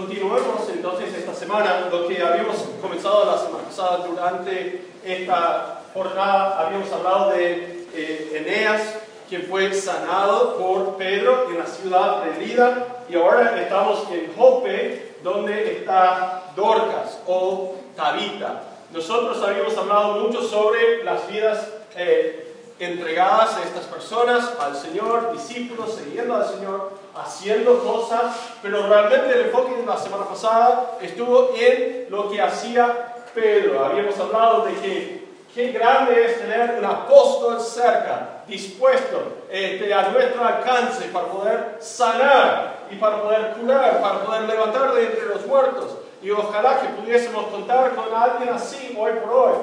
Continuemos entonces esta semana lo que habíamos comenzado la semana pasada durante esta jornada. Habíamos hablado de eh, Eneas, quien fue sanado por Pedro en la ciudad de Lida. Y ahora estamos en Jope, donde está Dorcas o Tabita. Nosotros habíamos hablado mucho sobre las vidas eh, entregadas a estas personas, al Señor, discípulos, siguiendo al Señor, haciendo cosas, pero realmente el enfoque de la semana pasada estuvo en lo que hacía Pedro. Habíamos hablado de que qué grande es tener un apóstol cerca, dispuesto este, a nuestro alcance para poder sanar y para poder curar, para poder levantar de entre los muertos. Y ojalá que pudiésemos contar con alguien así hoy por hoy.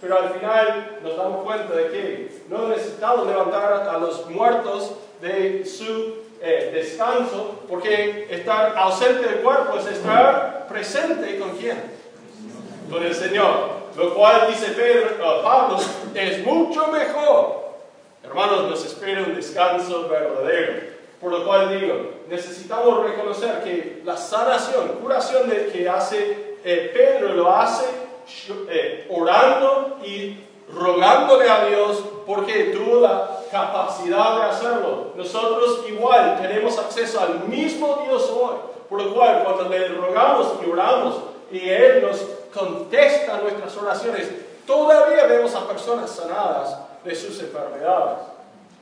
Pero al final nos damos cuenta de que no necesitamos levantar a los muertos de su eh, descanso, porque estar ausente del cuerpo es estar presente con quién? Con el Señor. Lo cual dice Pedro, Pablo, es mucho mejor. Hermanos, nos espera un descanso verdadero. Por lo cual digo, necesitamos reconocer que la sanación, curación de, que hace eh, Pedro lo hace eh, orando y rogándole a Dios porque tuvo la capacidad de hacerlo. Nosotros igual tenemos acceso al mismo Dios hoy, por lo cual cuando le rogamos y oramos y Él nos contesta nuestras oraciones, todavía vemos a personas sanadas de sus enfermedades.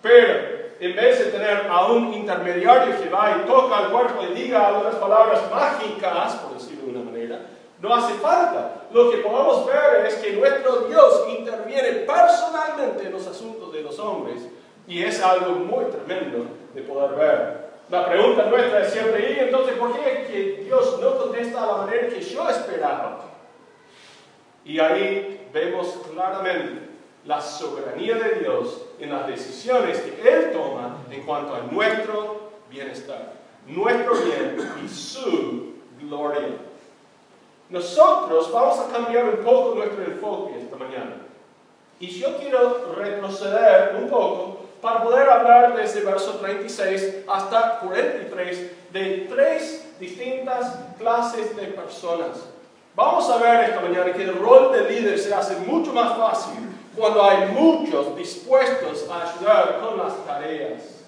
Pero en vez de tener a un intermediario que va y toca al cuerpo y diga algunas palabras mágicas, por decirlo de una manera, no hace falta. Lo que podamos ver es que nuestro Dios interviene personalmente en los asuntos de los hombres y es algo muy tremendo de poder ver. La pregunta nuestra es siempre, ¿y entonces por qué Dios no contesta a la manera que yo esperaba? Y ahí vemos claramente la soberanía de Dios en las decisiones que Él toma en cuanto a nuestro bienestar, nuestro bien y su gloria. Nosotros vamos a cambiar un poco nuestro enfoque esta mañana. Y yo quiero retroceder un poco para poder hablar desde verso 36 hasta 43 de tres distintas clases de personas. Vamos a ver esta mañana que el rol de líder se hace mucho más fácil cuando hay muchos dispuestos a ayudar con las tareas.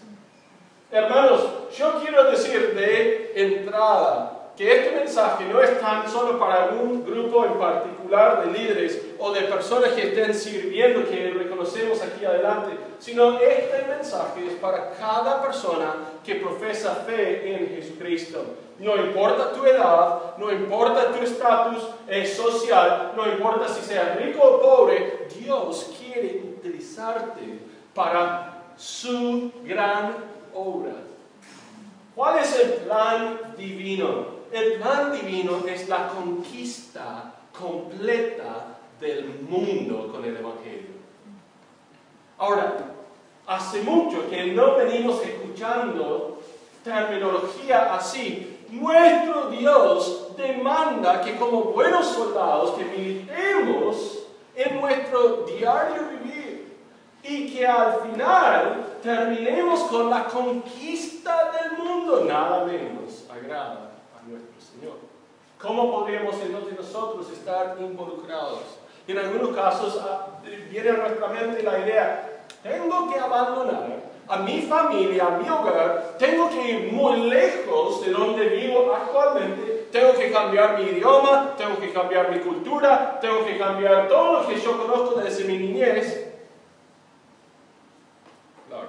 Hermanos, yo quiero decir de entrada que este mensaje no es tan solo para algún grupo en particular de líderes o de personas que estén sirviendo, que reconocemos aquí adelante, sino este mensaje es para cada persona que profesa fe en Jesucristo. No importa tu edad, no importa tu estatus social, no importa si seas rico o pobre, Dios quiere utilizarte para su gran obra. ¿Cuál es el plan divino? El plan divino es la conquista completa del mundo con el Evangelio. Ahora, hace mucho que no venimos escuchando terminología así. Nuestro Dios demanda que como buenos soldados que militemos en nuestro diario vivir y que al final terminemos con la conquista del mundo, nada menos agrada. ¿Cómo podríamos entonces nosotros estar involucrados? En algunos casos ah, viene a nuestra mente la idea, tengo que abandonar a mi familia, a mi hogar, tengo que ir muy lejos de donde vivo actualmente, tengo que cambiar mi idioma, tengo que cambiar mi cultura, tengo que cambiar todo lo que yo conozco desde mi niñez. Claro,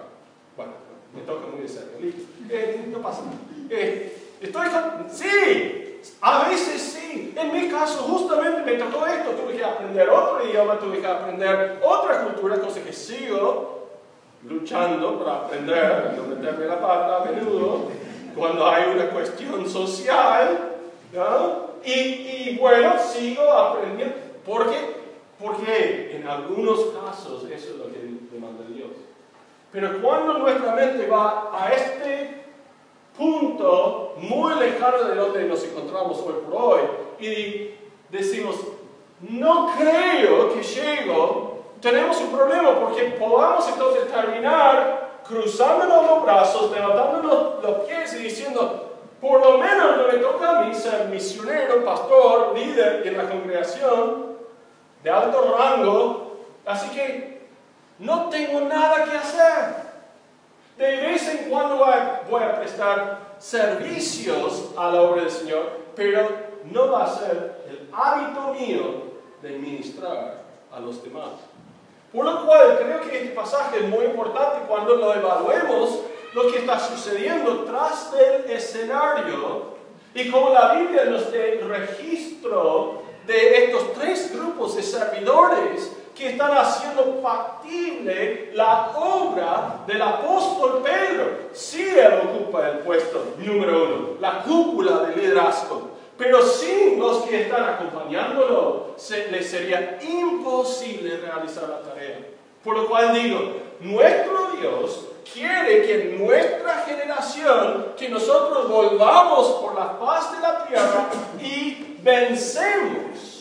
bueno, me toca muy de cerca, eh, no pasa nada. Eh, Estoy sí, a veces sí. En mi caso, justamente me tocó esto. Tuve que aprender otro idioma, tuve que aprender otra cultura, cosa que sigo luchando para aprender, no meterme la pata a menudo, cuando hay una cuestión social. Y, y bueno, sigo aprendiendo. ¿Por qué? Porque en algunos casos eso es lo que demanda Dios. Pero cuando nuestra mente va a este punto muy lejano de donde nos encontramos hoy por hoy. Y decimos, no creo que llego, tenemos un problema porque podamos entonces terminar cruzándonos los brazos, levantándonos los pies y diciendo, por lo menos no me toca a mí ser misionero, pastor, líder en la congregación de alto rango, así que no tengo nada que hacer. De vez en cuando voy a prestar servicios a la obra del Señor, pero no va a ser el hábito mío de ministrar a los demás. Por lo cual creo que este pasaje es muy importante cuando lo evaluemos lo que está sucediendo tras del escenario y como la Biblia nos da registro de estos tres grupos de servidores que están haciendo factible la obra del apóstol Pedro. Sí, él ocupa el puesto número uno, la cúpula de liderazgo. Pero sin los que están acompañándolo, se, les sería imposible realizar la tarea. Por lo cual digo, nuestro Dios quiere que nuestra generación, que nosotros volvamos por la paz de la tierra y vencemos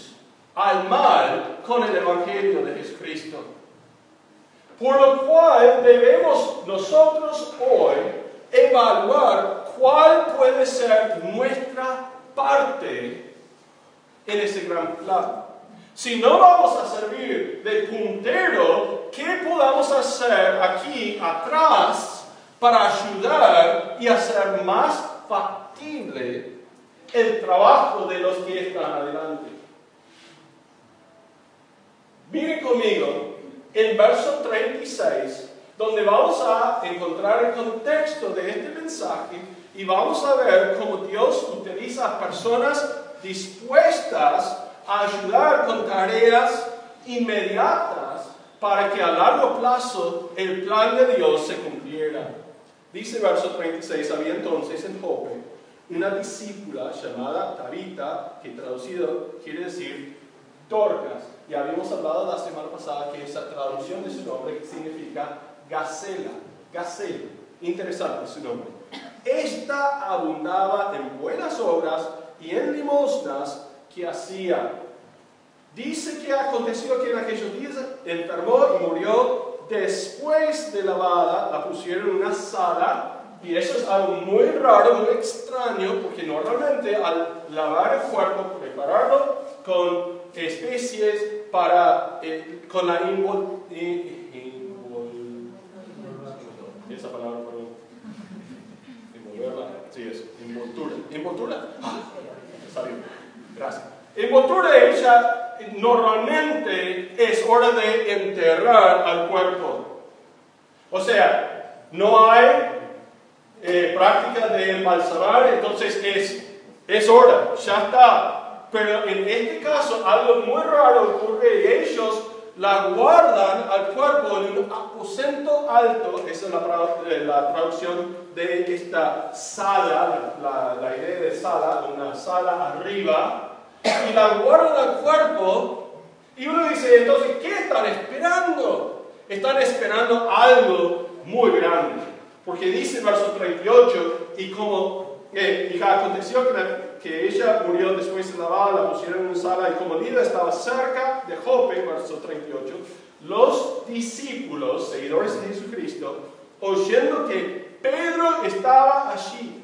con el Evangelio de Jesucristo. Por lo cual debemos nosotros hoy evaluar cuál puede ser nuestra parte en ese gran plan. Si no vamos a servir de puntero, ¿qué podamos hacer aquí atrás para ayudar y hacer más factible el trabajo de los que están adelante? Miren conmigo el verso 36, donde vamos a encontrar el contexto de este mensaje y vamos a ver cómo Dios utiliza personas dispuestas a ayudar con tareas inmediatas para que a largo plazo el plan de Dios se cumpliera. Dice verso 36, había entonces en Jope una discípula llamada Tabita, que traducido quiere decir Dorcas. Y habíamos hablado la semana pasada que esa traducción de su nombre significa gacela, gacela. Interesante su nombre. Esta abundaba en buenas obras y en limosnas que hacía. Dice que aconteció que en aquellos días enfermó y murió. Después de lavada, la pusieron en una sala. Y eso es algo muy raro, muy extraño, porque normalmente al lavar el cuerpo, prepararlo con especies para, eh, con la invol, esa palabra, perdón. Sí, es envoltura. ¿Envoltura? Ah. Gracias. Envoltura hecha normalmente es hora de enterrar al cuerpo. O sea, no hay eh, práctica de embalsamar, entonces es, es hora, ya está. Pero en este caso algo muy raro ocurre y ellos la guardan al cuerpo en un aposento alto, esa es la, eh, la traducción de esta sala, la, la, idea de sala, una sala arriba, y la guardan al cuerpo, y uno dice, entonces, ¿qué están esperando? Están esperando algo muy grande, porque dice el verso 38, y como eh, y aconteció que, que, ella murió después de lavada, la pusieron en una sala y como Lida estaba cerca de Jope, verso 38, los discípulos, seguidores de Jesucristo, oyendo que Pedro estaba allí.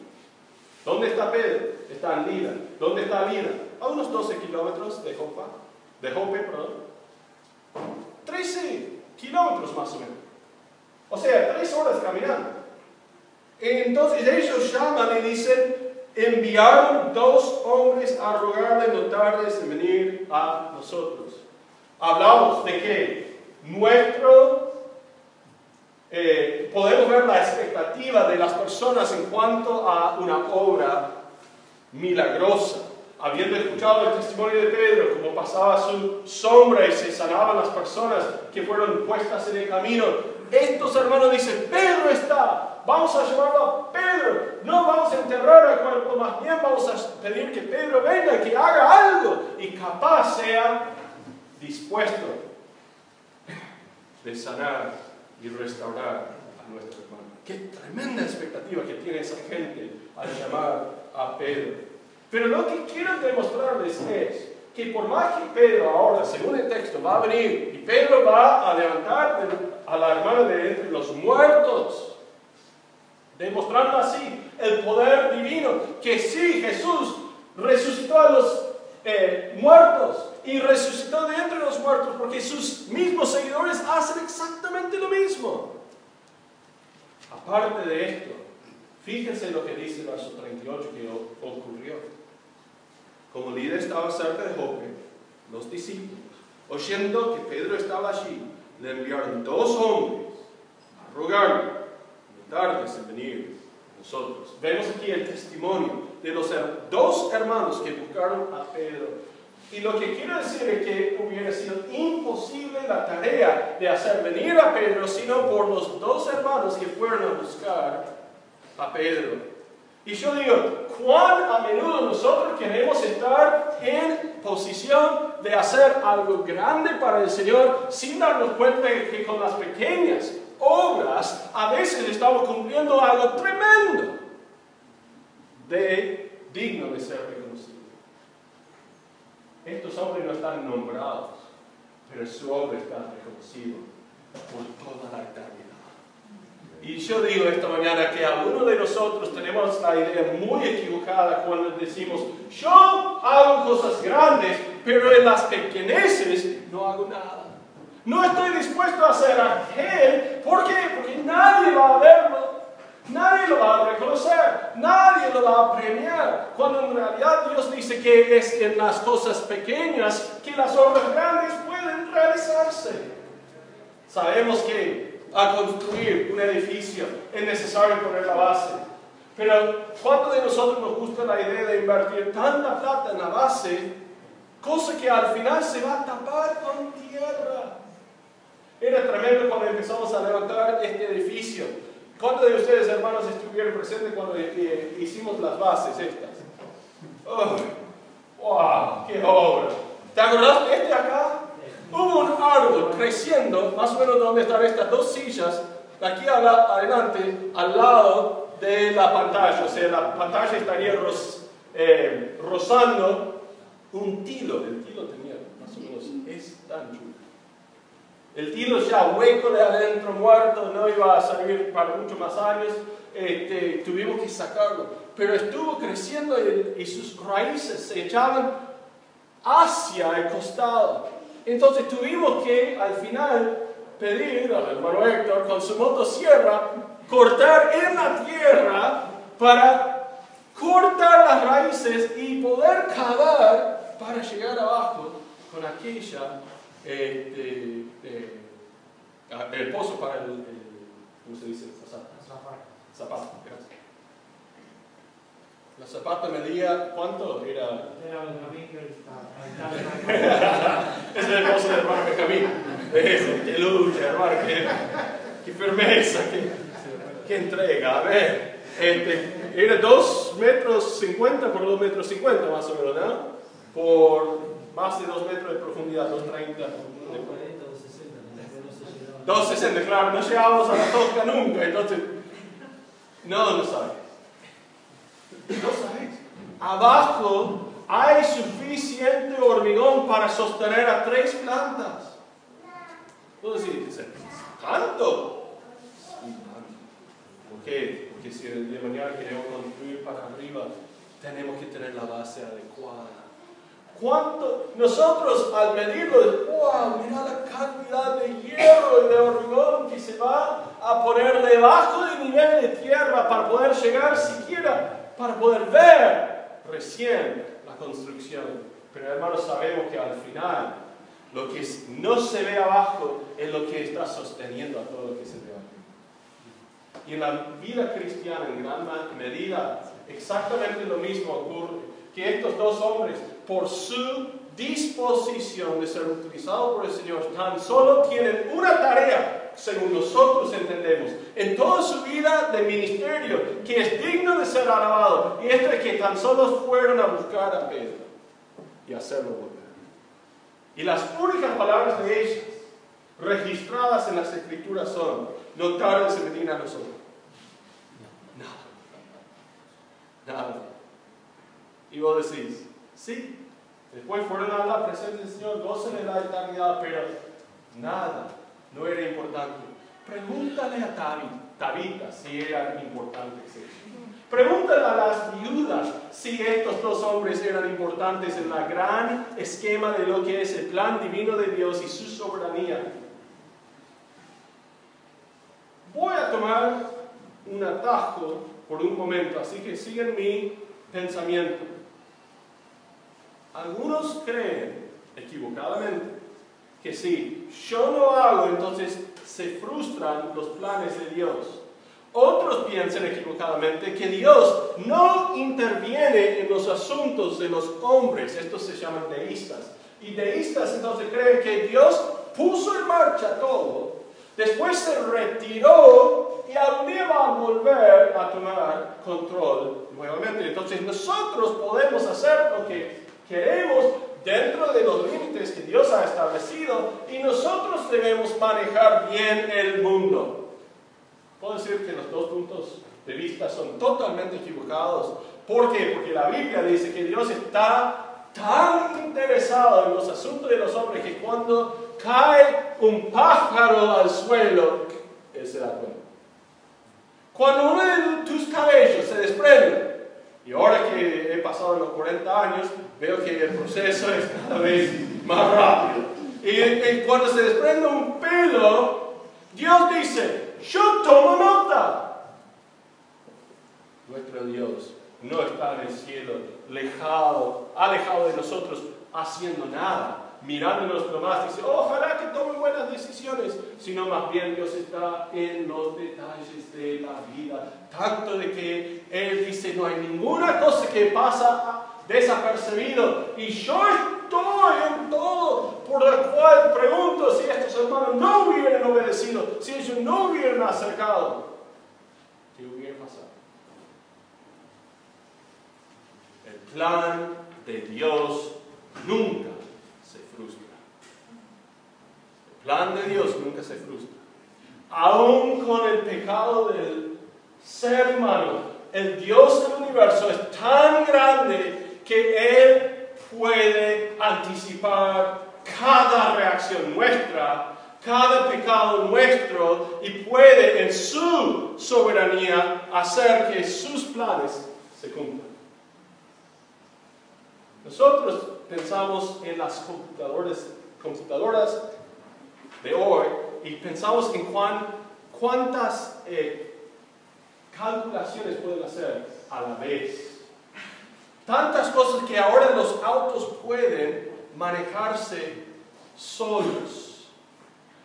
¿Dónde está Pedro? Está en Lida. ¿Dónde está Lida? A unos 12 kilómetros de Jope, de Jope, perdón. 13 kilómetros más o menos. O sea, tres horas caminando. Entonces ellos llaman y dicen, enviaron dos hombres a rogarle no tardes en venir a nosotros. Hablamos de que nuestro, eh, podemos ver la expectativa de las personas en cuanto a una obra milagrosa. Habiendo escuchado el testimonio de Pedro, como pasaba su sombra y se sanaban las personas que fueron puestas en el camino, estos hermanos dicen, Pedro está, vamos a llevarlo a Pedro, no vamos a enterrar al cuerpo, más bien vamos a pedir que Pedro venga, que haga algo y capaz sea dispuesto de sanar y restaurar a nuestro hermano. Qué tremenda expectativa que tiene esa gente al llamar a Pedro. Pero lo que quiero demostrarles es que por más que Pedro ahora, según el texto, va a venir y Pedro va a levantar a la hermana de entre los muertos, demostrando así el poder divino, que sí, Jesús resucitó a los eh, muertos y resucitó de entre los muertos, porque sus mismos seguidores hacen exactamente lo mismo. Aparte de esto, fíjense lo que dice el verso 38 que ocurrió. Como líder estaba cerca de Jope, los discípulos, oyendo que Pedro estaba allí, le enviaron dos hombres a rogarle, tardes en venir nosotros. Vemos aquí el testimonio de los dos hermanos que buscaron a Pedro. Y lo que quiero decir es que hubiera sido imposible la tarea de hacer venir a Pedro, sino por los dos hermanos que fueron a buscar a Pedro. Y yo digo, ¿cuán a menudo nosotros queremos estar en posición de hacer algo grande para el Señor sin darnos cuenta que con las pequeñas obras a veces estamos cumpliendo algo tremendo de digno de ser reconocido? Estos hombres no están nombrados, pero su obra está reconocida por toda la eternidad. Y yo digo esta mañana que algunos de nosotros tenemos la idea muy equivocada cuando decimos, yo hago cosas grandes, pero en las pequeñeces no hago nada. No estoy dispuesto a hacer aquel, ¿por qué? Porque nadie va a verlo. Nadie lo va a reconocer, nadie lo va a premiar, cuando en realidad Dios dice que es en las cosas pequeñas que las obras grandes pueden realizarse. Sabemos que a construir un edificio es necesario poner la base, pero ¿cuántos de nosotros nos gusta la idea de invertir tanta plata en la base, cosa que al final se va a tapar con tierra? Era tremendo cuando empezamos a levantar este edificio. ¿Cuántos de ustedes, hermanos, estuvieron presentes cuando eh, hicimos las bases estas? Oh, ¡Wow! ¡Qué obra! ¿Te acordás? Este acá, hubo un árbol creciendo, más o menos donde están estas dos sillas, de aquí adelante, al lado de la pantalla. O sea, la pantalla estaría eh, rozando un tilo. El tilo tenía más o menos, es tan chulo. El tilo ya hueco de adentro, muerto, no iba a salir para muchos más años. Este, tuvimos que sacarlo. Pero estuvo creciendo y, sus raíces se echaban hacia el costado. Entonces tuvimos que al final pedir al hermano Héctor con su motosierra cortar en la tierra para cortar las raíces y poder cavar para llegar abajo con aquella este, eh, el pozo para el, ¿cómo se dice? Zapato. Zapato, gracias. La zapata medía, ¿cuánto? Era... Era Ese es el pozo del hermano Benjamín. Eso, qué lucha, hermano, qué, qué firmeza, qué, qué, entrega. A ver, este, era 2 metros 50 por 2 metros 50 más o menos, ¿no? Por más de 2 metros de profundidad, 2,30. 260, claro, no llegamos a la tosca nunca, entonces, no lo sabes. No sabes. Abajo hay suficiente hormigón para sostener a tres plantas. Entonces, dice, ¿tanto? Sí. ¿Por qué? Porque si de mañana queremos construir para arriba, tenemos que tener la base adecuada. ¿Cuánto? Nosotros al medirlo, wow, mira la cantidad de hierro y de hormigón que se va a poner debajo del nivel de tierra para poder llegar siquiera, para poder ver recién la construcción. Pero hermanos, sabemos que al final lo que no se ve abajo es lo que está sosteniendo a todo lo que se ve abajo. Y en la vida cristiana, en gran medida, exactamente lo mismo ocurre. Que estos dos hombres por su disposición de ser utilizados por el Señor, tan solo tienen una tarea, según nosotros entendemos, en toda su vida de ministerio, que es digno de ser alabado. Y esto es que tan solo fueron a buscar a Pedro y hacerlo volver. Y las únicas palabras de ellos registradas en las escrituras son, no tardes en venir a nosotros. Nada. Nada. Y vos decís, Sí. Después fueron a la presencia del Señor, gocen de la eternidad, pero nada, no era importante. Pregúntale a Tabita si eran importantes. Pregúntale a las viudas si estos dos hombres eran importantes en la gran esquema de lo que es el plan divino de Dios y su soberanía. Voy a tomar un atajo por un momento, así que sigan mi pensamiento. Algunos creen equivocadamente que si yo no hago, entonces se frustran los planes de Dios. Otros piensan equivocadamente que Dios no interviene en los asuntos de los hombres. Estos se llaman deístas. Y deístas entonces creen que Dios puso en marcha todo, después se retiró y algún día va a volver a tomar control nuevamente. Entonces nosotros podemos hacer lo que queremos dentro de los límites que Dios ha establecido y nosotros debemos manejar bien el mundo. Puedo decir que los dos puntos de vista son totalmente equivocados. ¿Por qué? Porque la Biblia dice que Dios está tan interesado en los asuntos de los hombres que cuando cae un pájaro al suelo, Él se da cuenta. Cuando uno de tus cabellos se desprende, y ahora que he pasado los 40 años, veo que el proceso es cada vez más rápido. Y, cuando se desprende un pelo, Dios dice, yo tomo nota. Nuestro Dios no está en el cielo, alejado, alejado de nosotros, haciendo nada mirándonos nomás, dice, ojalá que tome buenas decisiones, sino más bien Dios está en los detalles de la vida, tanto de que Él dice, no hay ninguna cosa que pasa desapercibido, y yo estoy en todo, por lo cual pregunto si estos hermanos no hubieran obedecido, si ellos no hubieran acercado, ¿qué hubiera pasado? El plan de Dios nunca el plan de Dios nunca se frustra. Aún con el pecado del ser humano, el Dios del universo es tan grande que Él puede anticipar cada reacción nuestra, cada pecado nuestro y puede en su soberanía hacer que sus planes se cumplan. Nosotros pensamos en las computadoras, computadoras de hoy y pensamos en cuántas eh, calculaciones pueden hacer a la vez. Tantas cosas que ahora los autos pueden manejarse solos.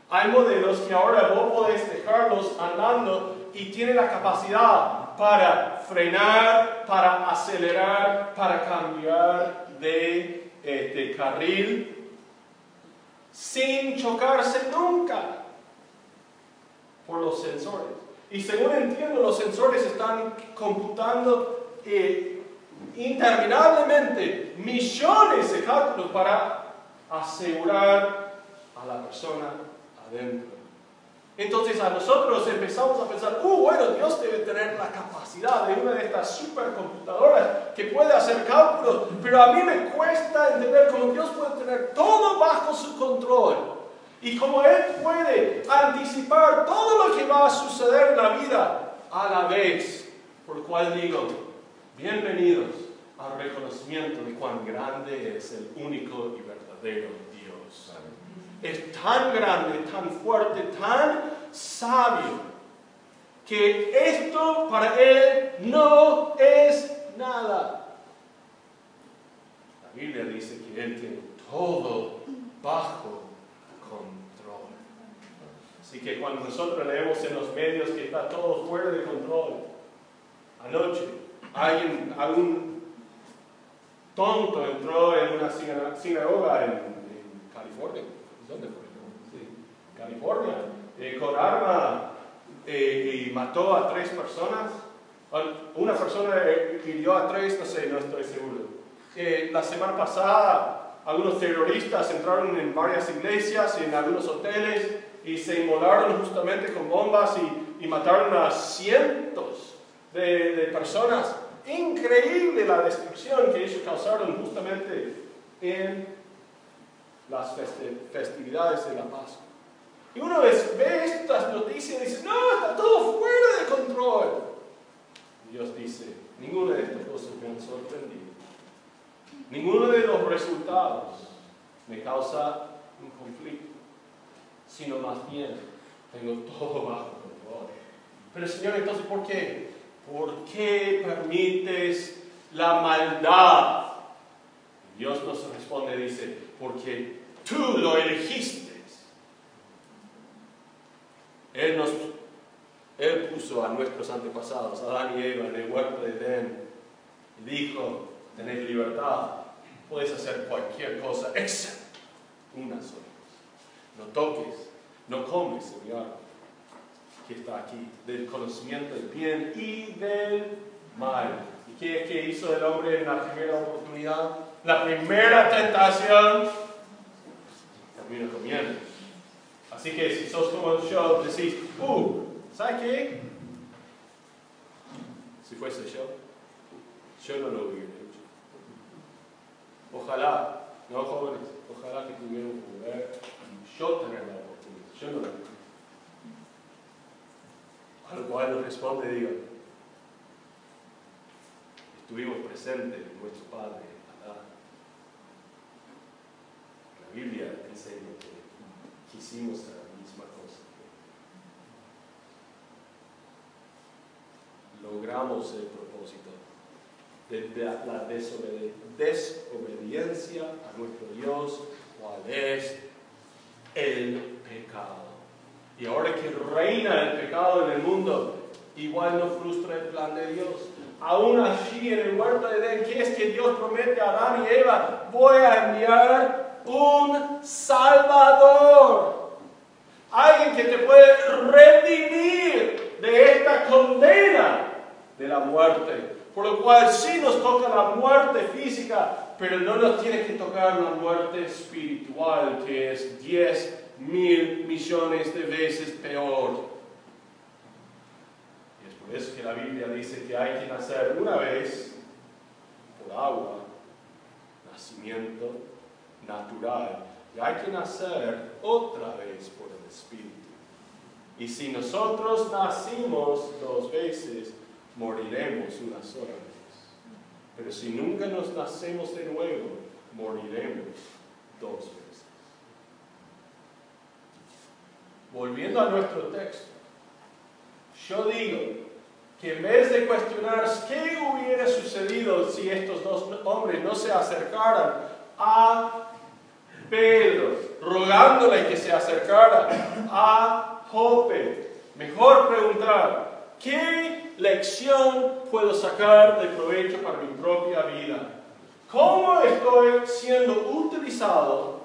Hay modelos que ahora vos podés dejarlos andando y tienen la capacidad para frenar, para acelerar, para cambiar de este, carril sin chocarse nunca por los sensores. Y según entiendo, los sensores están computando eh, interminablemente millones de cálculos para asegurar a la persona adentro. Entonces a nosotros empezamos a pensar, uh, bueno, Dios debe tener la capacidad de una de estas supercomputadoras que puede hacer cálculos, pero a mí me cuesta entender cómo Dios puede tener todo bajo su control y cómo Él puede anticipar todo lo que va a suceder en la vida a la vez. Por lo cual digo, bienvenidos al reconocimiento de cuán grande es el único y verdadero Dios es tan grande, tan fuerte, tan sabio, que esto para Él no es nada. La Biblia dice que Él tiene todo bajo control. Así que cuando nosotros leemos en los medios que está todo fuera de control, anoche alguien, algún tonto entró en una sinagoga en California ¿dónde fue? Sí, California, eh, con arma eh, y mató a tres personas. Una persona eh, hirió a tres, no sé, no estoy seguro. la semana pasada, algunos terroristas entraron en varias iglesias y en algunos hoteles y se inmolaron justamente con bombas y, y mataron a cientos de, personas. Increíble la destrucción que ellos causaron justamente en las festividades de la Pascua. Y uno ve estas noticias y dice, no, está todo fuera de control. Dios dice, ninguna de estas cosas me han sorprendido. Ninguno de los resultados me causa un conflicto, sino más bien tengo todo bajo control. Pero Señor, entonces, ¿por qué? ¿Por qué permites la maldad? Dios nos responde, dice, porque tú lo elegiste. Él nos él puso a nuestros antepasados, Adán y Eva, en el huerto de Edén y dijo, tenés libertad, puedes hacer cualquier cosa, excepto una sola cosa. No toques, no comes árbol que está aquí, del conocimiento del bien y del mal. ¿Y qué que hizo el hombre en la primera oportunidad? La primera tentación, termina comiendo. Así que si sos como yo, decís, uh, ¿sabes qué? Si fuese yo, yo no lo hubiera hecho. Ojalá, no jóvenes, ojalá que tuviéramos poder yo tener la oportunidad, yo no tengo. A lo cual nos responde, digo, estuvimos presentes en nuestro Padre, Adán. La Biblia enseña que hacer la misma cosa. Logramos el propósito de la desobediencia a nuestro Dios, cuál es el pecado. Y ahora que reina el pecado en el mundo, igual no frustra el plan de Dios. Aún allí en el huerto de Edén, ¿qué es que Dios promete a Adán y Eva? Voy a enviar un Salvador. Alguien que te puede redimir de esta condena de la muerte. Por lo cual sí nos toca la muerte física, pero no nos tiene que tocar la muerte espiritual, que es 10 mil millones de veces peor. Y es por eso que la Biblia dice que hay que nacer una vez por agua, nacimiento natural, y hay que nacer otra vez por el Espíritu. Y si nosotros nacimos dos veces, moriremos una sola vez. Pero si nunca nos nacemos de nuevo, moriremos dos veces. Volviendo a nuestro texto, yo digo que en vez de cuestionar qué hubiera sucedido si estos dos hombres no se acercaran a Pedro, rogándole que se acercara a Jope, mejor preguntar, ¿qué lección puedo sacar de provecho para mi propia vida? ¿Cómo estoy siendo utilizado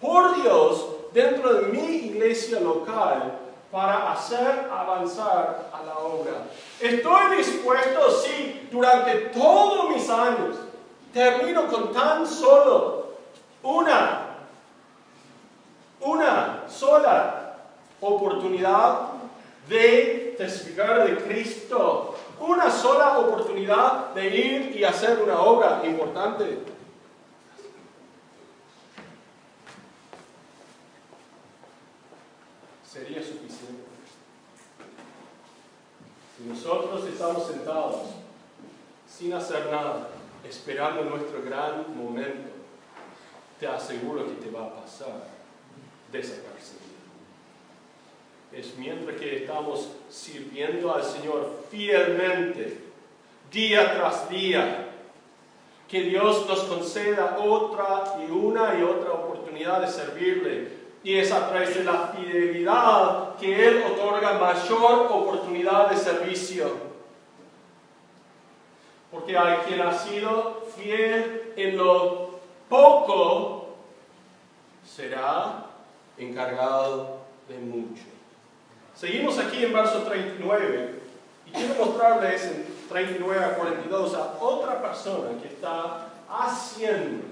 por Dios dentro de mi iglesia local para hacer avanzar a la obra? ¿Estoy dispuesto, si durante todos mis años termino con tan solo una, una sola oportunidad de testificar de Cristo. Una sola oportunidad de ir y hacer una obra importante. Sería suficiente. Si nosotros estamos sentados sin hacer nada, esperando nuestro gran momento, te aseguro que te va a pasar desapercibido es mientras que estamos sirviendo al Señor fielmente, día tras día, que Dios nos conceda otra y una y otra oportunidad de servirle. Y es a través de la fidelidad que Él otorga mayor oportunidad de servicio. Porque hay quien ha sido fiel en lo poco, será encargado de mucho. Seguimos aquí en verso 39 y quiero mostrarles en 39 a 42 a otra persona que está haciendo,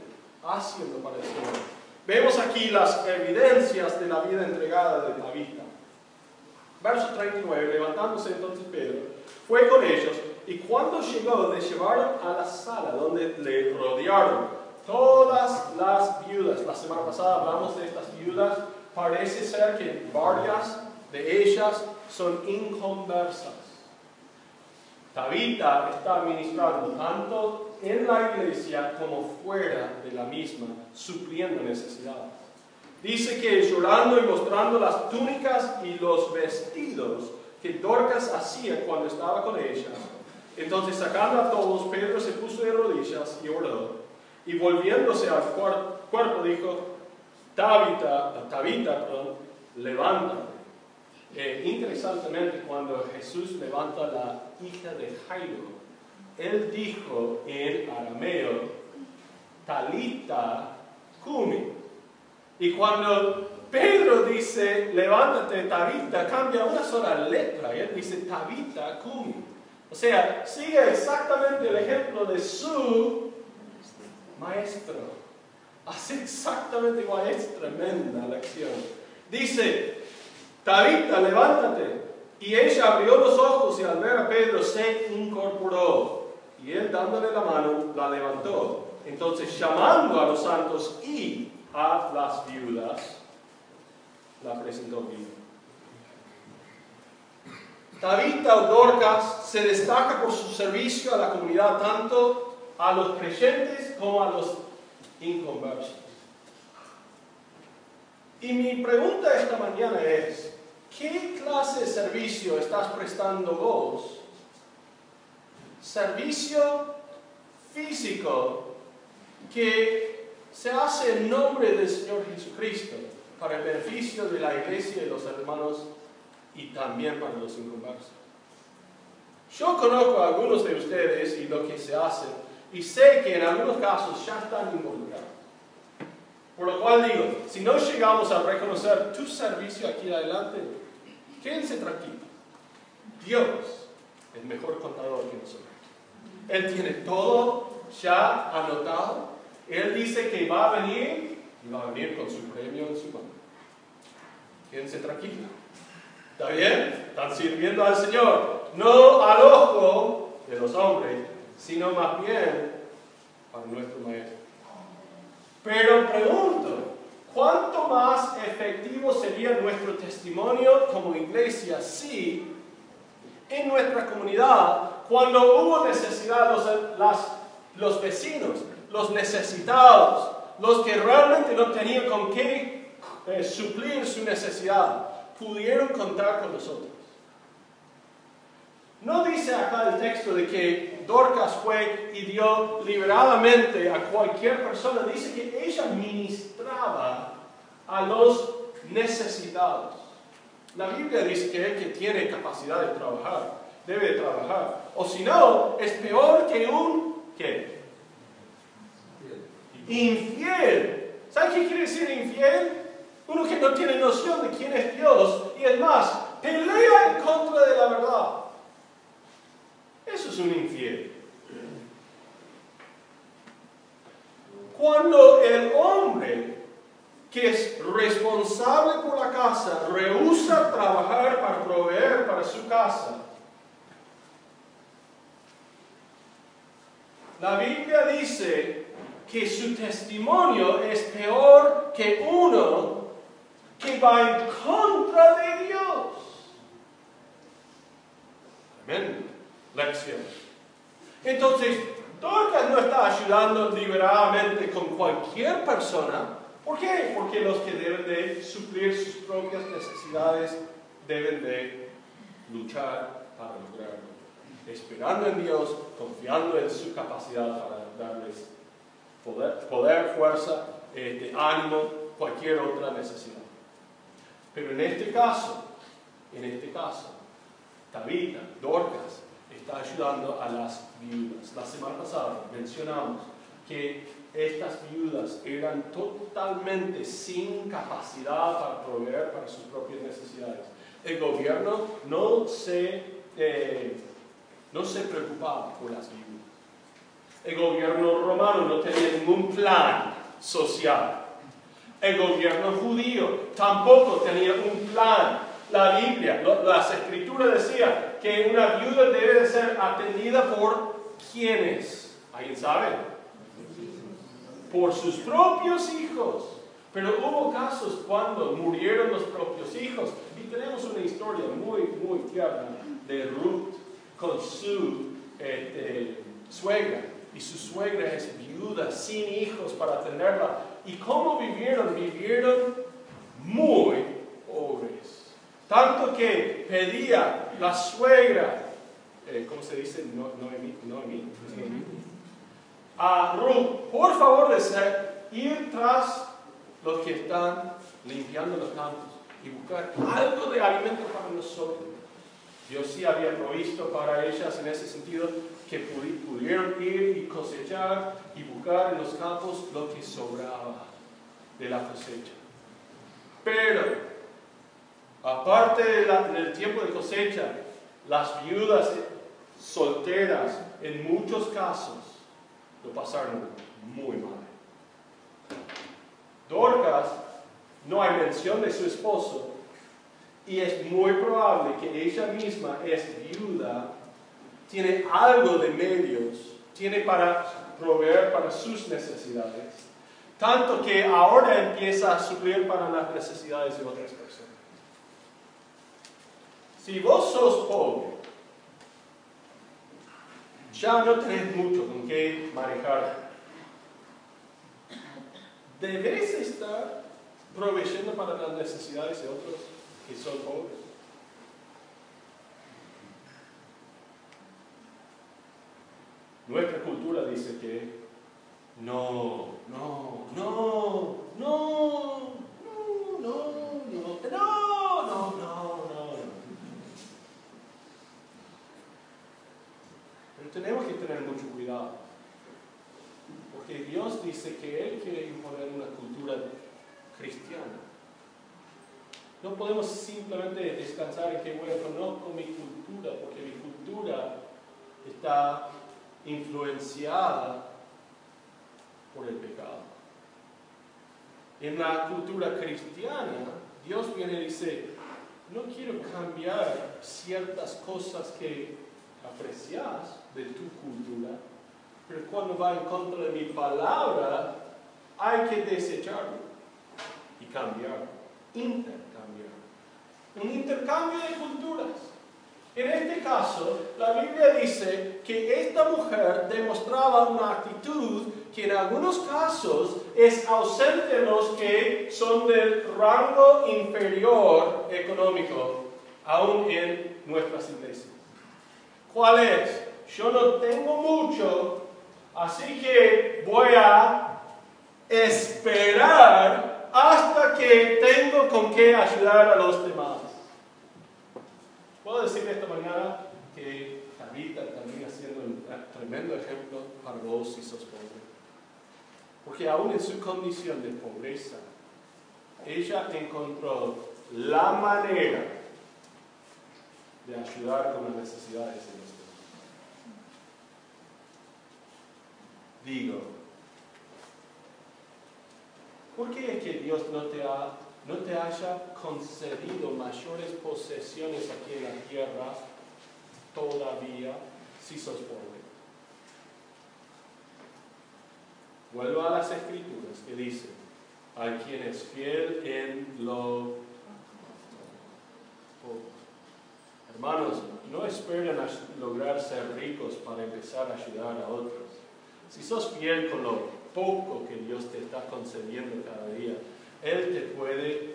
haciendo para el Señor. Vemos aquí las evidencias de la vida entregada de Tabita. Verso 39, levantándose entonces Pedro, fue con ellos y cuando llegó le llevaron a la sala donde le rodearon todas las viudas. La semana pasada hablamos de estas viudas parece ser que varias de ellas son inconversas. Tabita está ministrando tanto en la iglesia como fuera de la misma, supliendo necesidades. Dice que llorando y mostrando las túnicas y los vestidos que Dorcas hacía cuando estaba con ella. Entonces sacando a todos, Pedro se puso de rodillas y oró. Y volviéndose al cuerpo dijo, Tabita, Tabita, perdón, levántate. Eh, interesantemente, cuando Jesús levanta a la hija de Jairo, él dijo en arameo, Talita Kumi. Y cuando Pedro dice, levántate, Tabita, cambia una sola letra y él dice, Tabita Kumi. O sea, sigue exactamente el ejemplo de su maestro. Hace exactamente igual, es tremenda la acción. Dice, Tabita, levántate. Y ella abrió los ojos y al ver a Pedro se incorporó. Y él dándole la mano la levantó. Entonces llamando a los santos y a las viudas, la presentó viva. Tabita Dorcas se destaca por su servicio a la comunidad, tanto a los creyentes como a los inconversos. Y mi pregunta esta mañana es, ¿qué clase de servicio estás prestando vos? Servicio físico que se hace en nombre del Señor Jesucristo para el beneficio de la iglesia y los hermanos y también para los inconversos. Yo conozco a algunos de ustedes y lo que se hace y sé que en algunos casos ya están involucrados. Por lo cual digo, si no llegamos a reconocer tu servicio aquí adelante, quédense tranquilos. Dios es mejor contador que nosotros. Él tiene todo ya anotado. Él dice que va a venir y va a venir con su premio en su mano. Quédense tranquilos. ¿Está bien? Están sirviendo al Señor. No al ojo de los hombres, sino más bien para nuestro Maestro. Pero pregunto, ¿cuánto más efectivo sería nuestro testimonio como iglesia si en nuestra comunidad, cuando hubo necesidad, los, los vecinos, los necesitados, los que realmente no tenían con qué eh, suplir su necesidad, pudieron contar con nosotros? No dice acá el texto de que Dorcas fue y dio liberadamente a cualquier persona. Dice que ella ministraba a los necesitados. La Biblia dice que el que tiene capacidad de trabajar, debe trabajar. O si no, es peor que un. Infiel. ¿Sabe qué quiere decir infiel? Uno que no tiene noción de quién es Dios y es más, pelea en contra de la verdad. Eso es un infiel. Cuando el hombre que es responsable por la casa rehúsa trabajar para proveer para su casa, la Biblia dice que su testimonio es peor que uno que va en contra de Dios. Amén lección. Entonces, Dorcas no está ayudando liberadamente con cualquier persona. ¿Por qué? Porque los que deben de suplir sus propias necesidades deben de luchar para lograrlo. Esperando en Dios, confiando en su capacidad para darles poder, fuerza, este, ánimo, cualquier otra necesidad. Pero en este caso, en este caso, Tabita, Dorcas, está ayudando a las viudas. La semana pasada mencionamos que estas viudas eran totalmente sin capacidad para proveer para sus propias necesidades. El gobierno no se, eh, no se preocupaba por las viudas. El gobierno romano no tenía ningún plan social. El gobierno judío tampoco tenía un plan la Biblia, las escrituras decían que una viuda debe de ser atendida por quienes, ¿alguien sabe? Por sus propios hijos. Pero hubo casos cuando murieron los propios hijos. Y tenemos una historia muy, muy tierna de Ruth con su este, suegra. Y su suegra es viuda, sin hijos para tenerla. ¿Y cómo vivieron? Vivieron muy pobres. Tanto que pedía la suegra, eh, ¿cómo se dice? No, Noemí, Noemí, a Ruth, por favor, de ir tras los que están limpiando los campos y buscar algo de alimento para nosotros. Dios sí había provisto para ellas en ese sentido que pudieron ir y cosechar y buscar en los campos lo que sobraba de la cosecha. Pero, aparte del tiempo de cosecha, las viudas solteras en muchos casos lo pasaron muy mal. Dorcas, no hay mención de su esposo, y es muy probable que ella misma es viuda, tiene algo de medios, tiene para proveer para sus necesidades, tanto que ahora empieza a suplir para las necesidades de otras personas. Si vos sos pobre, ya no tenés mucho con qué manejar. Debes estar proveyendo para las necesidades de otros que son pobres. Nuestra cultura dice que no, no, no, no, no, no, no, no, no, no, no. Pero tenemos que tener mucho cuidado. Porque Dios dice que Él quiere imponer una cultura cristiana. No podemos simplemente descansar en que, bueno, conozco mi cultura, porque mi cultura está influenciada por el pecado. En la cultura cristiana, Dios viene y dice, no quiero cambiar ciertas cosas que aprecias de tu cultura, pero cuando va en contra de mi palabra, hay que desecharlo y cambiar, intercambiar. Un intercambio de culturas. En este caso, la Biblia dice que esta mujer demostraba una actitud que en algunos casos es ausente en los que son del rango inferior económico, aún en nuestras iglesias. ¿Cuál es? Yo no tengo mucho, así que voy a esperar hasta que tengo con qué ayudar a los demás. Puedo decir esta mañana que Tabita también haciendo un tremendo ejemplo para vos si sos pobre. Porque aún en su condición de pobreza, ella encontró la manera de ayudar con las necesidades de los demás. Digo, ¿por qué es que Dios no te ha no te haya concedido mayores posesiones aquí en la tierra todavía si sos pobre. Vuelvo a las escrituras que dicen, hay quien es fiel en lo poco. Hermanos, no esperen a lograr ser ricos para empezar a ayudar a otros. Si sos fiel con lo poco que Dios te está concediendo cada día, él te puede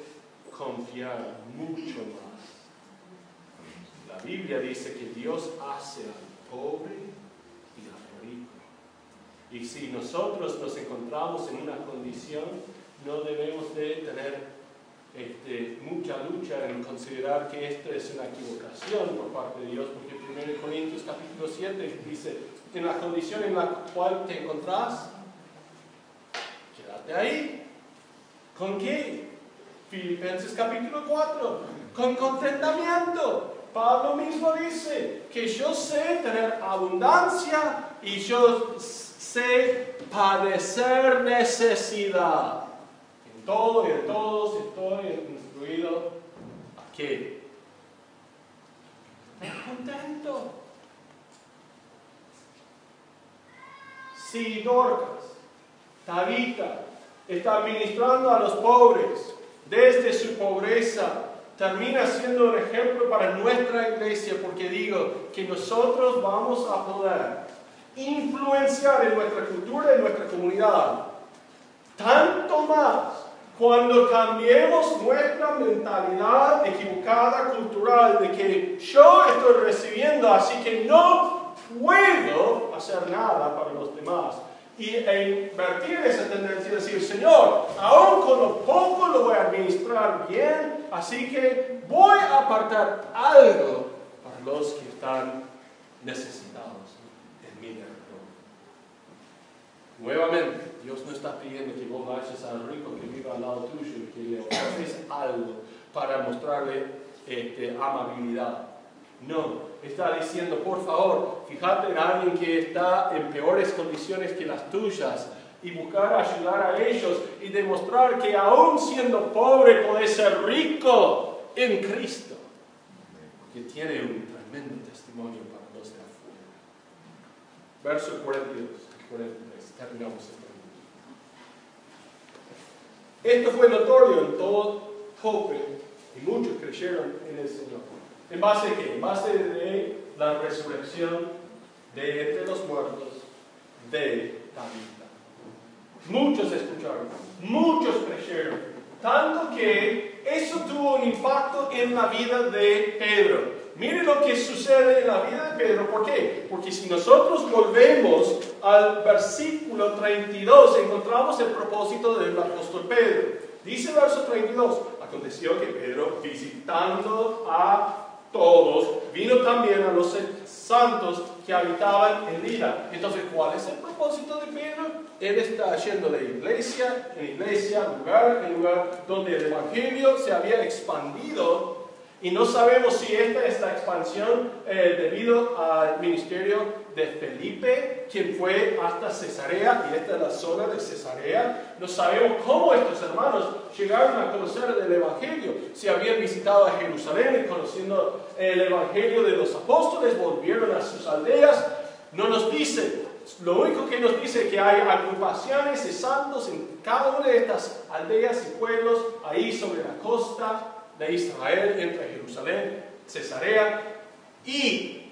confiar mucho más. La Biblia dice que Dios hace al pobre y al rico. Y si nosotros nos encontramos en una condición, no debemos de tener este, mucha lucha en considerar que esto es una equivocación por parte de Dios, porque 1 Corintios capítulo 7 dice, en la condición en la cual te encontrás, quédate ahí, ¿Con qué? Filipenses capítulo 4. Con contentamiento. Pablo mismo dice que yo sé tener abundancia y yo sé padecer necesidad. En todo y en todos estoy instruido a qué? contento. Si Dorcas, Tabita, está administrando a los pobres desde su pobreza, termina siendo un ejemplo para nuestra iglesia porque digo que nosotros vamos a poder influenciar en nuestra cultura, en nuestra comunidad, tanto más cuando cambiemos nuestra mentalidad equivocada cultural de que yo estoy recibiendo, así que no puedo hacer nada para los demás. Y e invertir esa tendencia de decir, Señor, aún con lo poco lo voy a administrar bien, así que voy a apartar algo para los que están necesitados en mi vida. Nuevamente, Dios no está pidiendo que vos vayas al rico que viva al lado tuyo y que le ofreces algo para mostrarle este, amabilidad. No, está diciendo, por favor, fíjate en alguien que está en peores condiciones que las tuyas y buscar ayudar a ellos y demostrar que aún siendo pobre puedes ser rico en Cristo. Que tiene un tremendo testimonio para los de afuera. Verso 42 43, terminamos esto fue notorio en todo Jope y muchos creyeron en el Señor. ¿En base a qué? En base de la resurrección de entre los muertos de David. Muchos escucharon, muchos creyeron, tanto que eso tuvo un impacto en la vida de Pedro. Miren lo que sucede en la vida de Pedro. ¿Por qué? Porque si nosotros volvemos al versículo 32, encontramos el propósito del apóstol Pedro. Dice el verso 32, aconteció que Pedro, visitando a todos, vino también a los santos que habitaban en Lida. Entonces, ¿cuál es el propósito de Pedro? Él está yendo de iglesia en iglesia, lugar en lugar, donde el Evangelio se había expandido y no sabemos si esta es la expansión eh, debido al ministerio de Felipe, quien fue hasta Cesarea, y esta es la zona de Cesarea. No sabemos cómo estos hermanos llegaron a conocer el Evangelio. Si habían visitado a Jerusalén y conociendo el Evangelio de los apóstoles, volvieron a sus aldeas. No nos dice, lo único que nos dice es que hay agrupaciones de santos en cada una de estas aldeas y pueblos, ahí sobre la costa de Israel entre Jerusalén, Cesarea, y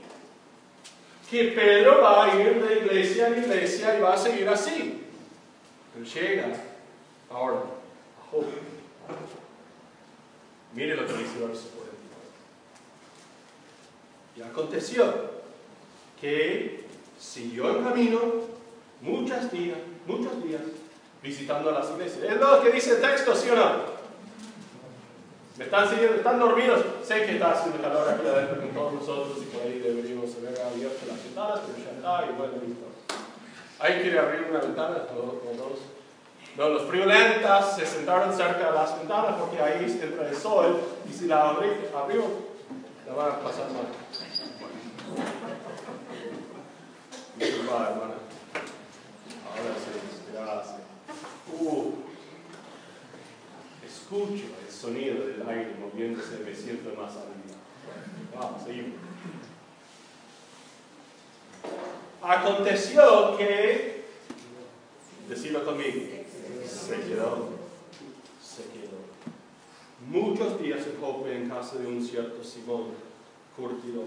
que Pedro va a ir de iglesia en iglesia y va a seguir así. Pero llega ahora a Job. Mire lo que dice el verso 42. Y aconteció que siguió en camino muchos días, muchos días, visitando a las iglesias. Es lo que dice el texto, ¿sí o no? Me están siguiendo, están dormidos. Sé que está haciendo calor aquí adentro con todos nosotros y por ahí deberíamos haber abierto las ventanas, pero ya está y bueno, listo. ¿Hay que abrir una ventana o dos? No, los friolentas se sentaron cerca de las ventanas porque ahí entra el sol y si la abrimos, la van a pasar mal. hermana. Ahora sí, gracias. Uh, escucho sonido del aire moviéndose, me siento más arriba. Vamos, seguimos. Aconteció que, decirlo conmigo, se quedó, se quedó. Muchos días en Jope en casa de un cierto Simón, curtidor.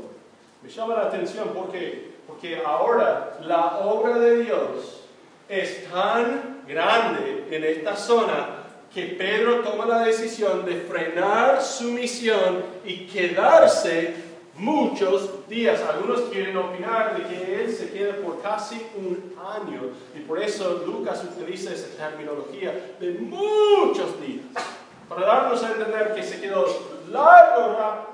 Me llama la atención porque, porque ahora la obra de Dios es tan grande en esta zona que Pedro toma la decisión de frenar su misión y quedarse muchos días. Algunos quieren opinar de que él se queda por casi un año y por eso Lucas utiliza esa terminología de muchos días para darnos a entender que se quedó largo rato.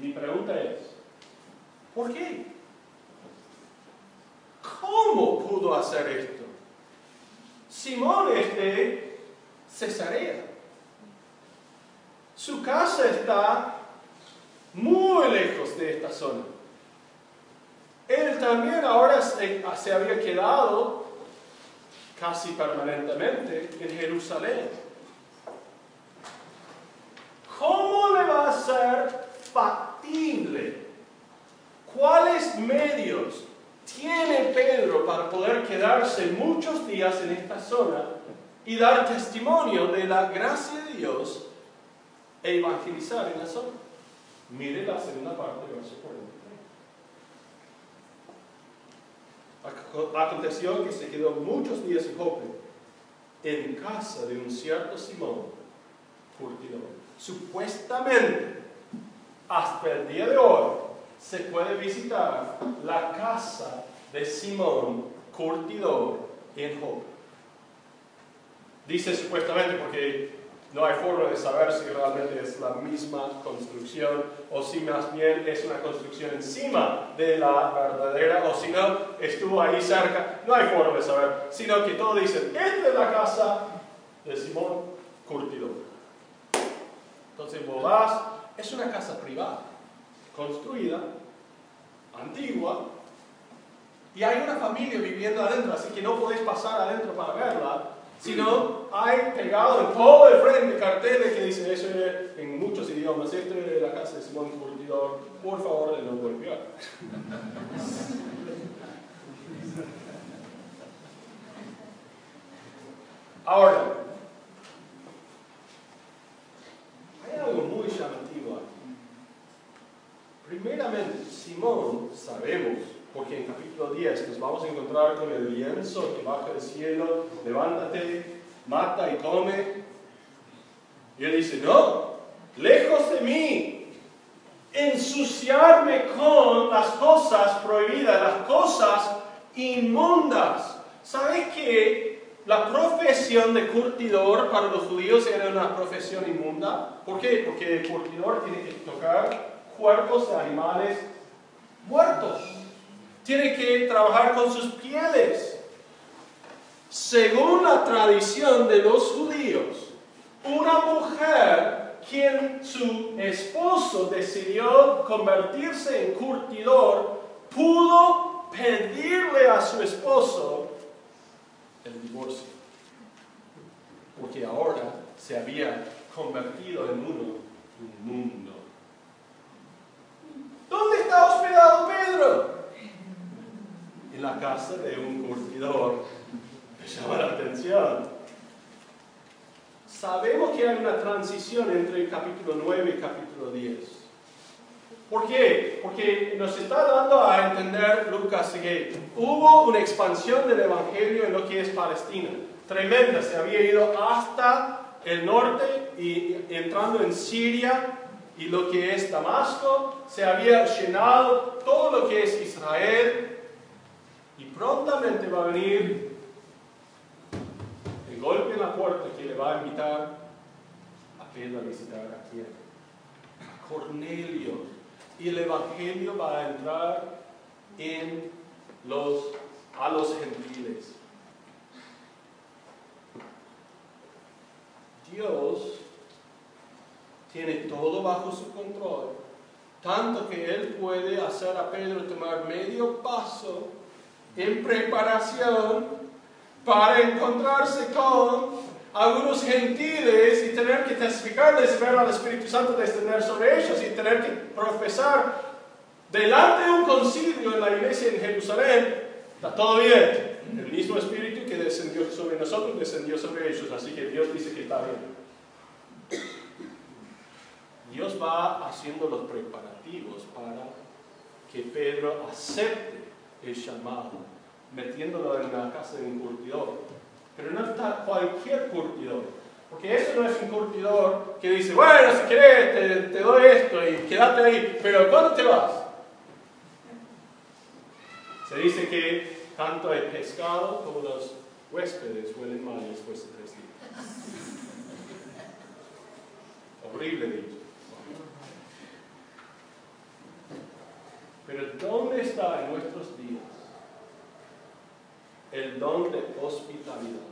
Mi pregunta es, ¿por qué? ¿Cómo pudo hacer esto? Simón es de Cesarea. Su casa está muy lejos de esta zona. Él también ahora se, se había quedado casi permanentemente en Jerusalén. ¿Cómo le va a ser factible? ¿Cuáles medios tiene Pedro para poder quedarse muchos días en esta zona y dar testimonio de la gracia de Dios e evangelizar en la zona. Mire la segunda parte del verso 43. Aconteció que se quedó muchos días en Jope, en casa de un cierto Simón, curtidor. Supuestamente, hasta el día de hoy, se puede visitar la casa de Simón, curtidor, en Jope. Dice supuestamente porque no hay forma de saber si realmente es la misma construcción o si más bien es una construcción encima de la verdadera o si no estuvo ahí cerca. No hay forma de saber, sino que todo dice, esta es la casa de Simón Curtidor. Entonces vos es una casa privada, construida, antigua, y hay una familia viviendo adentro, así que no podés pasar adentro para verla, sino hay pegado en todo el frente carteles que dicen eso en muchos idiomas. Esto es la casa de Simón Curtidor, por favor, de no golpear. Ahora, hay algo muy llamativo aquí. Primeramente, Simón, sabemos, porque en capítulo 10 nos vamos a encontrar con el lienzo que baja del cielo, levántate, mata y come. Y él dice, no, lejos de mí, ensuciarme con las cosas prohibidas, las cosas inmundas. ¿Sabes que la profesión de curtidor para los judíos era una profesión inmunda? ¿Por qué? Porque el curtidor tiene que tocar cuerpos de animales muertos tiene que trabajar con sus pieles. Según la tradición de los judíos, una mujer quien su esposo decidió convertirse en curtidor, pudo pedirle a su esposo el divorcio. Porque ahora se había convertido en uno mundo. ¿Dónde está hospedado Pedro? en la casa de un curtidor. Me llama la atención. Sabemos que hay una transición entre el capítulo 9 y el capítulo 10. ¿Por qué? Porque nos está dando a entender Lucas que hubo una expansión del Evangelio en lo que es Palestina. Tremenda, se había ido hasta el norte y entrando en Siria y lo que es Damasco, se había llenado todo lo que es Israel, y prontamente va a venir el golpe en la puerta que le va a invitar a Pedro a visitar a quién? A Cornelio. Y el Evangelio va a entrar en los, a los gentiles. Dios tiene todo bajo su control, tanto que Él puede hacer a Pedro tomar medio paso en preparación para encontrarse con algunos gentiles y tener que testificarles, ver al Espíritu Santo descender sobre ellos y tener que profesar delante de un concilio en la iglesia en Jerusalén, está todo bien. El mismo Espíritu que descendió sobre nosotros descendió sobre ellos, así que Dios dice que está bien. Dios va haciendo los preparativos para que Pedro acepte el llamado, metiéndolo en la casa de un curtidor. Pero no está cualquier curtidor, porque eso no es un curtidor que dice, bueno, si querés, te, doy esto y quédate ahí, pero ¿cuándo te vas? Se dice que tanto el pescado como los huéspedes huelen mal después de tres días. Horrible dicho. Pero ¿dónde está en nuestros días el don de hospitalidad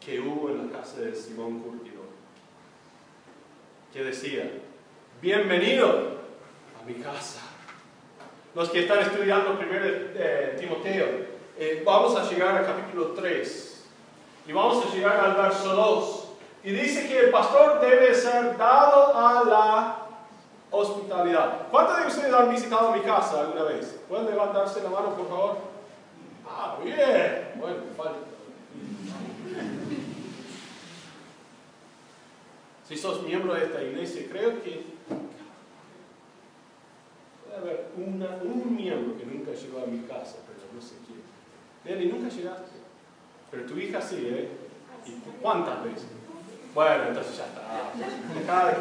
que hubo en la casa de Simón Curtidor? Que decía, bienvenido a mi casa. Los que están estudiando primero eh, Timoteo, eh, vamos a llegar al capítulo 3 y vamos a llegar al verso 2. Y dice que el pastor debe ser dado a la hospitalidad. ¿Cuántos de ustedes han visitado mi casa alguna vez? ¿Pueden levantarse la mano, por favor? Ah, bien. Bueno, falta. Si sos miembro de esta iglesia, creo que puede haber un miembro que nunca llegó a mi casa, pero no sé quién. Nelly, nunca llegaste. Pero tu hija sí, ¿eh? ¿Y cuántas veces? Bueno, entonces ya está. Cada vez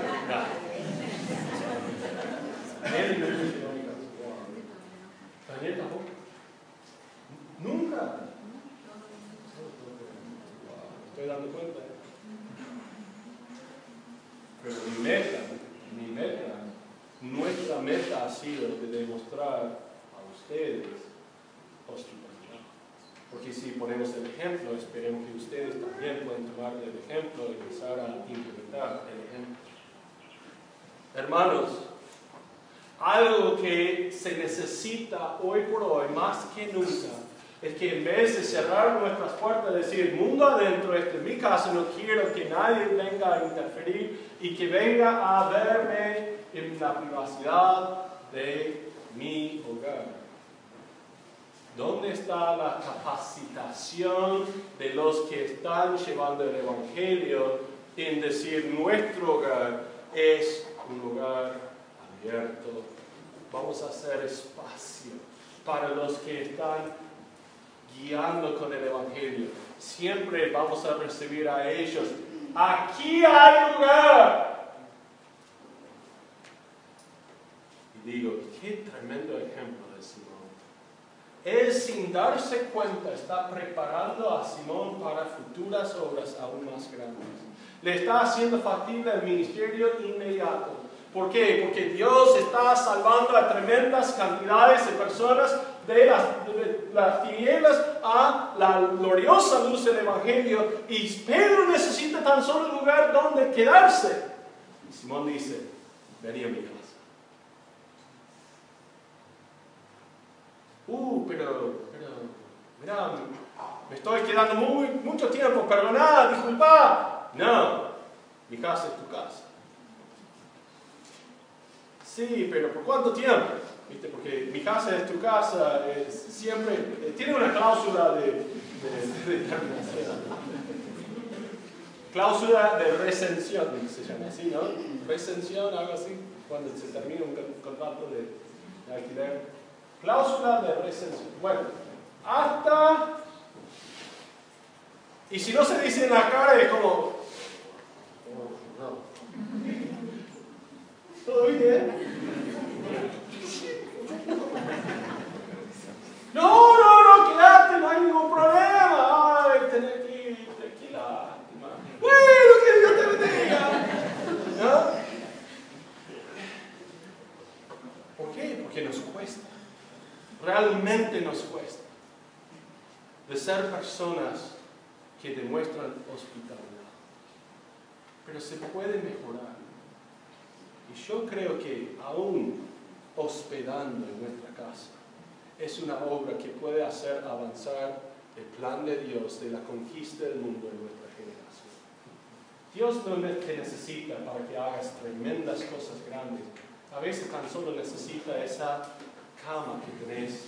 Yeah. Hoy por hoy más que nunca es que en vez de cerrar nuestras puertas decir, mundo adentro, este es mi casa, no quiero que nadie venga a interferir y que venga a verme en la privacidad de mi hogar. ¿Dónde está la capacitación de los que están llevando el Evangelio en decir nuestro hogar es un hogar abierto? Vamos a hacer espacio para los que están guiando con el Evangelio. Siempre vamos a recibir a ellos. Aquí hay lugar. Y digo, qué tremendo ejemplo de Simón. Él sin darse cuenta está preparando a Simón para futuras obras aún más grandes. Le está haciendo factible el ministerio inmediato. ¿Por qué? Porque Dios está salvando a tremendas cantidades de personas de las, tinieblas a la gloriosa luz del Evangelio y Pedro necesita tan solo un lugar donde quedarse. Y Simón dice, venía a mi casa. Uh, pero, pero, mira, me estoy quedando muy, mucho tiempo, perdona, disculpa. No, mi casa es tu casa. Sí, pero ¿por cuánto tiempo? ¿Viste? Porque mi casa es tu casa, siempre eh, tiene una cláusula de, de, determinación. cláusula de recensión, se llama así, ¿no? Recensión, algo así, cuando se termina un contrato de, alquiler. Cláusula de recensión. Bueno, hasta... Y si no se dice en la cara es como... Oh, no. ¿Todo bien? No, no, no, quédate, no hay ningún problema. Ay, tener que ir, tranquila. Bueno, que Dios te bendiga. ¿No? ¿Por qué? Porque nos cuesta. Realmente nos cuesta. De ser personas que demuestran hospitalidad. Pero se puede mejorar. Yo creo que aún hospedando en nuestra casa es una obra que puede hacer avanzar el plan de Dios de la conquista del mundo en nuestra generación. Dios no te necesita para que hagas tremendas cosas grandes. A veces tan solo necesita esa cama que tenés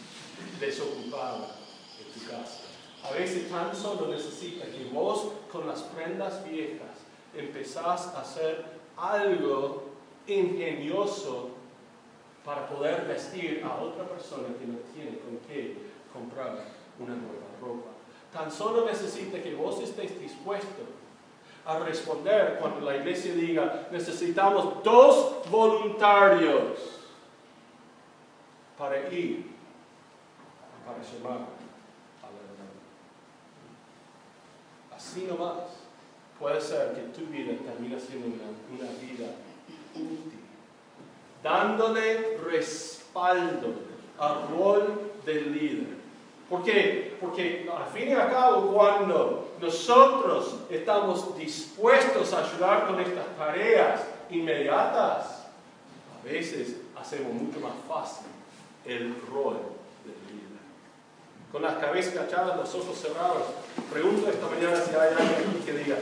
desocupada en tu casa. A veces tan solo necesita que vos con las prendas viejas empezás a hacer algo ingenioso para poder vestir a otra persona que no tiene con qué comprar una nueva ropa. Tan solo necesita que vos estés dispuesto a responder cuando la iglesia diga, necesitamos dos voluntarios para ir, para llamar a la hermana. Así nomás puede ser que tu vida termine siendo una, una vida útil dándole respaldo al rol del líder. ¿Por qué? Porque al fin y al cabo, cuando nosotros estamos dispuestos a ayudar con estas tareas inmediatas, a veces hacemos mucho más fácil el rol del líder. Con las cabezas agachadas, los ojos cerrados, pregunto esta mañana si hay alguien que diga,